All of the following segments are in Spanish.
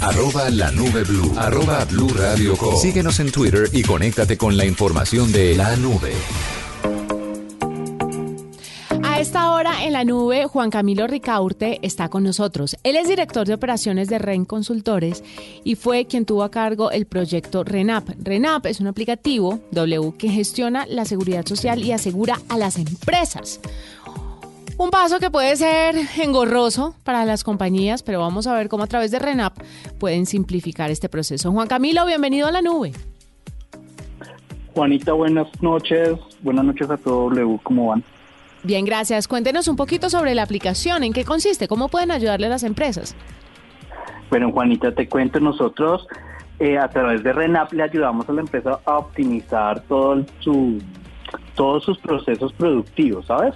Arroba la nube blue. Arroba blue radio com. Síguenos en Twitter y conéctate con la información de la nube. A esta hora en la nube, Juan Camilo Ricaurte está con nosotros. Él es director de operaciones de REN Consultores y fue quien tuvo a cargo el proyecto RENAP. RENAP es un aplicativo W que gestiona la seguridad social y asegura a las empresas. Un paso que puede ser engorroso para las compañías, pero vamos a ver cómo a través de RENAP pueden simplificar este proceso. Juan Camilo, bienvenido a la nube. Juanita, buenas noches. Buenas noches a todo W. ¿Cómo van? Bien, gracias. Cuéntenos un poquito sobre la aplicación, en qué consiste, cómo pueden ayudarle a las empresas. Bueno, Juanita, te cuento, nosotros eh, a través de RENAP le ayudamos a la empresa a optimizar todo su, todos sus procesos productivos, ¿sabes?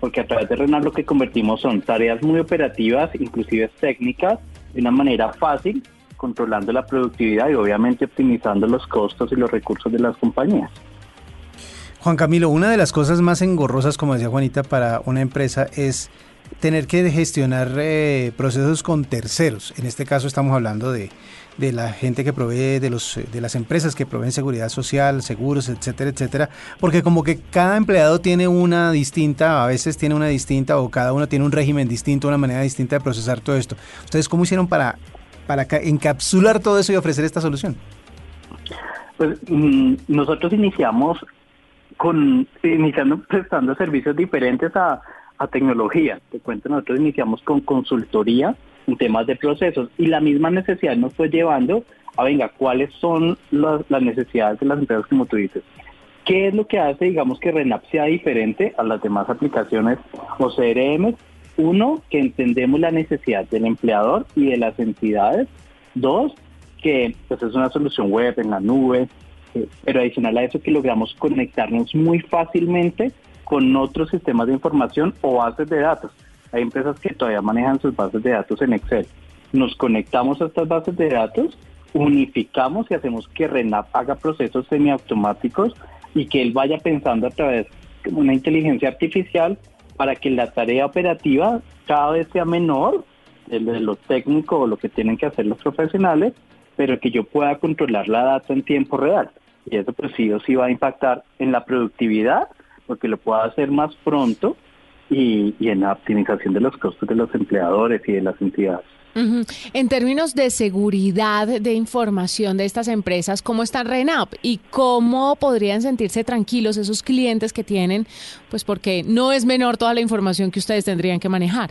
Porque a través de RENAP lo que convertimos son tareas muy operativas, inclusive técnicas, de una manera fácil, controlando la productividad y obviamente optimizando los costos y los recursos de las compañías. Juan Camilo, una de las cosas más engorrosas, como decía Juanita, para una empresa es tener que gestionar eh, procesos con terceros. En este caso estamos hablando de, de la gente que provee, de, los, de las empresas que proveen seguridad social, seguros, etcétera, etcétera, porque como que cada empleado tiene una distinta, a veces tiene una distinta o cada uno tiene un régimen distinto, una manera distinta de procesar todo esto. ¿Ustedes cómo hicieron para, para encapsular todo eso y ofrecer esta solución? Pues mm, nosotros iniciamos con iniciando prestando servicios diferentes a, a tecnología. Te cuento, nosotros iniciamos con consultoría en temas de procesos y la misma necesidad nos fue llevando a, venga, ¿cuáles son las, las necesidades de las empresas como tú dices? ¿Qué es lo que hace, digamos, que RENAP sea diferente a las demás aplicaciones o CRM? Uno, que entendemos la necesidad del empleador y de las entidades. Dos, que pues, es una solución web en la nube, pero adicional a eso que logramos conectarnos muy fácilmente con otros sistemas de información o bases de datos. Hay empresas que todavía manejan sus bases de datos en Excel. Nos conectamos a estas bases de datos, unificamos y hacemos que RENAP haga procesos semiautomáticos y que él vaya pensando a través de una inteligencia artificial para que la tarea operativa cada vez sea menor de lo técnico o lo que tienen que hacer los profesionales, pero que yo pueda controlar la data en tiempo real. Y eso pues sí o sí va a impactar en la productividad, porque lo puedo hacer más pronto y, y en la optimización de los costos de los empleadores y de las entidades. En términos de seguridad de información de estas empresas, ¿cómo está RENAP? ¿Y cómo podrían sentirse tranquilos esos clientes que tienen? Pues porque no es menor toda la información que ustedes tendrían que manejar.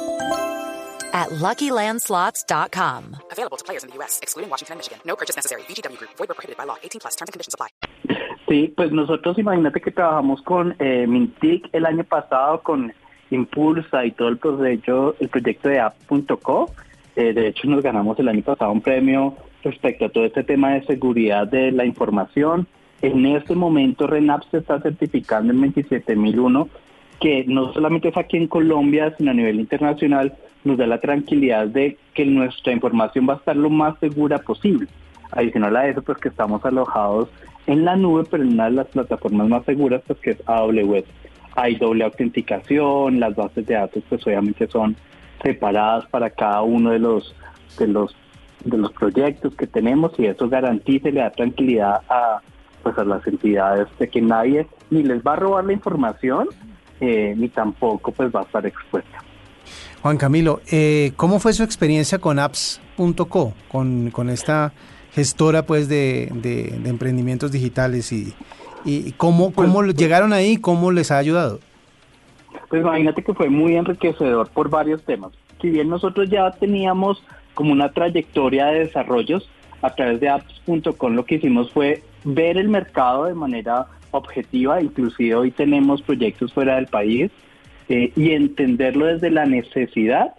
at LuckyLandSlots.com. Available to players in the U.S., excluding Washington and Michigan. No purchase necessary. VGW Group. Void where prohibited by law. 18 plus. Terms and conditions apply. Sí, pues nosotros imagínate que trabajamos con eh, Mintic el año pasado, con Impulsa y todo el proyecto, el proyecto de app.co. Eh, de hecho, nos ganamos el año pasado un premio respecto a todo este tema de seguridad de la información. En este momento, RENAP se está certificando en 27001, que no solamente es aquí en Colombia, sino a nivel internacional, nos da la tranquilidad de que nuestra información va a estar lo más segura posible. Adicional a eso, pues que estamos alojados en la nube, pero en una de las plataformas más seguras, pues que es AWS. Hay doble autenticación, las bases de datos, pues obviamente son separadas para cada uno de los de los de los proyectos que tenemos y eso garantiza y le da tranquilidad a pues a las entidades de que nadie ni les va a robar la información eh, ni tampoco pues va a estar expuesta. Juan Camilo, eh, ¿cómo fue su experiencia con apps.co, con, con esta gestora pues de, de- de emprendimientos digitales y, ¿Y cómo, cómo Pues, llegaron ahí? ¿Cómo les ha ayudado? Pues imagínate que fue muy enriquecedor por varios temas. Si bien nosotros ya teníamos como una trayectoria de desarrollos a través de apps.com, lo que hicimos fue ver el mercado de manera objetiva, inclusive hoy tenemos proyectos fuera del país, eh, y entenderlo desde la necesidad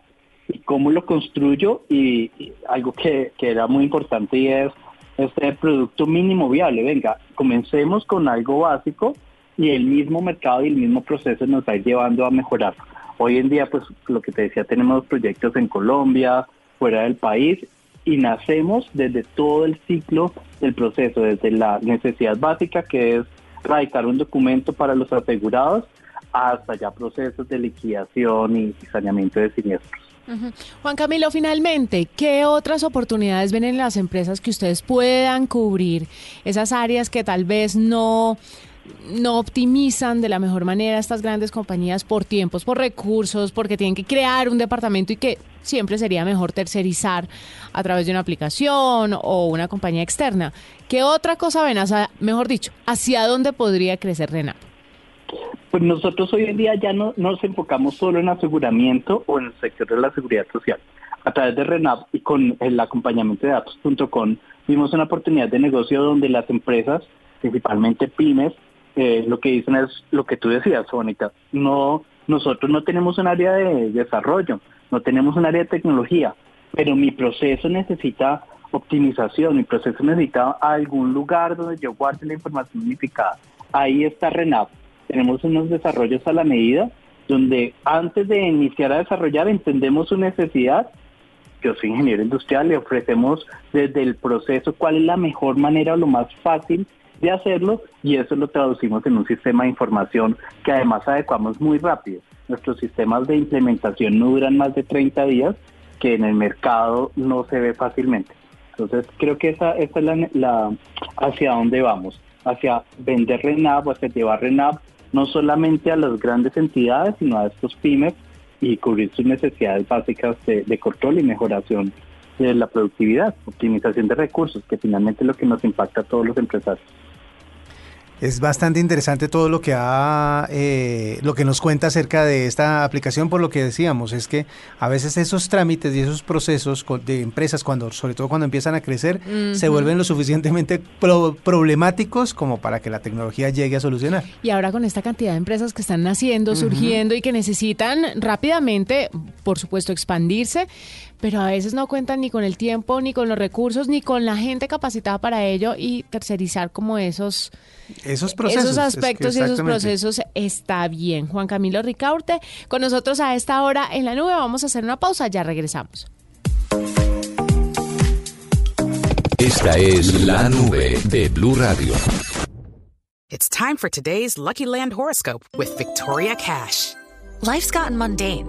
y cómo lo construyo y, algo que, que era muy importante y es este producto mínimo viable. Venga, comencemos con algo básico y el mismo mercado y el mismo proceso nos va a ir llevando a mejorar. Hoy en día, pues lo que te decía, tenemos proyectos en Colombia, fuera del país, y nacemos desde todo el ciclo del proceso, desde la necesidad básica, que es radicar un documento para los asegurados, hasta ya procesos de liquidación y saneamiento de siniestros. Juan Camilo, finalmente, ¿qué otras oportunidades ven en las empresas que ustedes puedan cubrir? Esas áreas que tal vez no, no optimizan de la mejor manera estas grandes compañías por tiempos, por recursos, porque tienen que crear un departamento y que siempre sería mejor tercerizar a través de una aplicación o una compañía externa. ¿Qué otra cosa ven? Hacia- mejor dicho, ¿hacia dónde podría crecer Renap? Pues nosotros hoy en día ya no nos enfocamos solo en aseguramiento o en el sector de la seguridad social. A través de RENAP y con el acompañamiento de datos.com vimos una oportunidad de negocio donde las empresas, principalmente pymes, eh, lo que dicen es lo que tú decías, Mónica, no, nosotros no tenemos un área de desarrollo, no tenemos un área de tecnología, pero mi proceso necesita optimización, mi proceso necesita algún lugar donde yo guarde la información unificada. Ahí está RENAP. Tenemos unos desarrollos a la medida donde antes de iniciar a desarrollar entendemos su necesidad. Yo soy ingeniero industrial, le ofrecemos desde el proceso cuál es la mejor manera o lo más fácil de hacerlo y eso lo traducimos en un sistema de información que además adecuamos muy rápido. Nuestros sistemas de implementación no duran más de 30 días, que en el mercado no se ve fácilmente. Entonces creo que esa, esa es la, la- hacia dónde vamos, hacia vender RENAP, hacia llevar RENAP no solamente a las grandes entidades, sino a estos pymes y cubrir sus necesidades básicas de, de control y mejoración de la productividad, optimización de recursos, que finalmente es lo que nos impacta a todos los empresarios. Es bastante interesante todo lo que ha, eh, lo que nos cuenta acerca de esta aplicación, por lo que decíamos, es que a veces esos trámites y esos procesos de empresas, cuando, sobre todo cuando empiezan a crecer, se vuelven lo suficientemente pro- problemáticos como para que la tecnología llegue a solucionar. Y ahora con esta cantidad de empresas que están naciendo, surgiendo y que necesitan rápidamente, por supuesto, expandirse, pero a veces no cuentan ni con el tiempo, ni con los recursos, ni con la gente capacitada para ello y tercerizar como esos, Esos procesos. esos es que aspectos y esos procesos está bien. Juan Camilo Ricaurte, con nosotros a esta hora en la nube. Vamos a hacer una pausa, ya regresamos. Esta es la nube de Blue Radio. It's time for today's Lucky Land horoscope with Victoria Cash. Life's gotten mundane,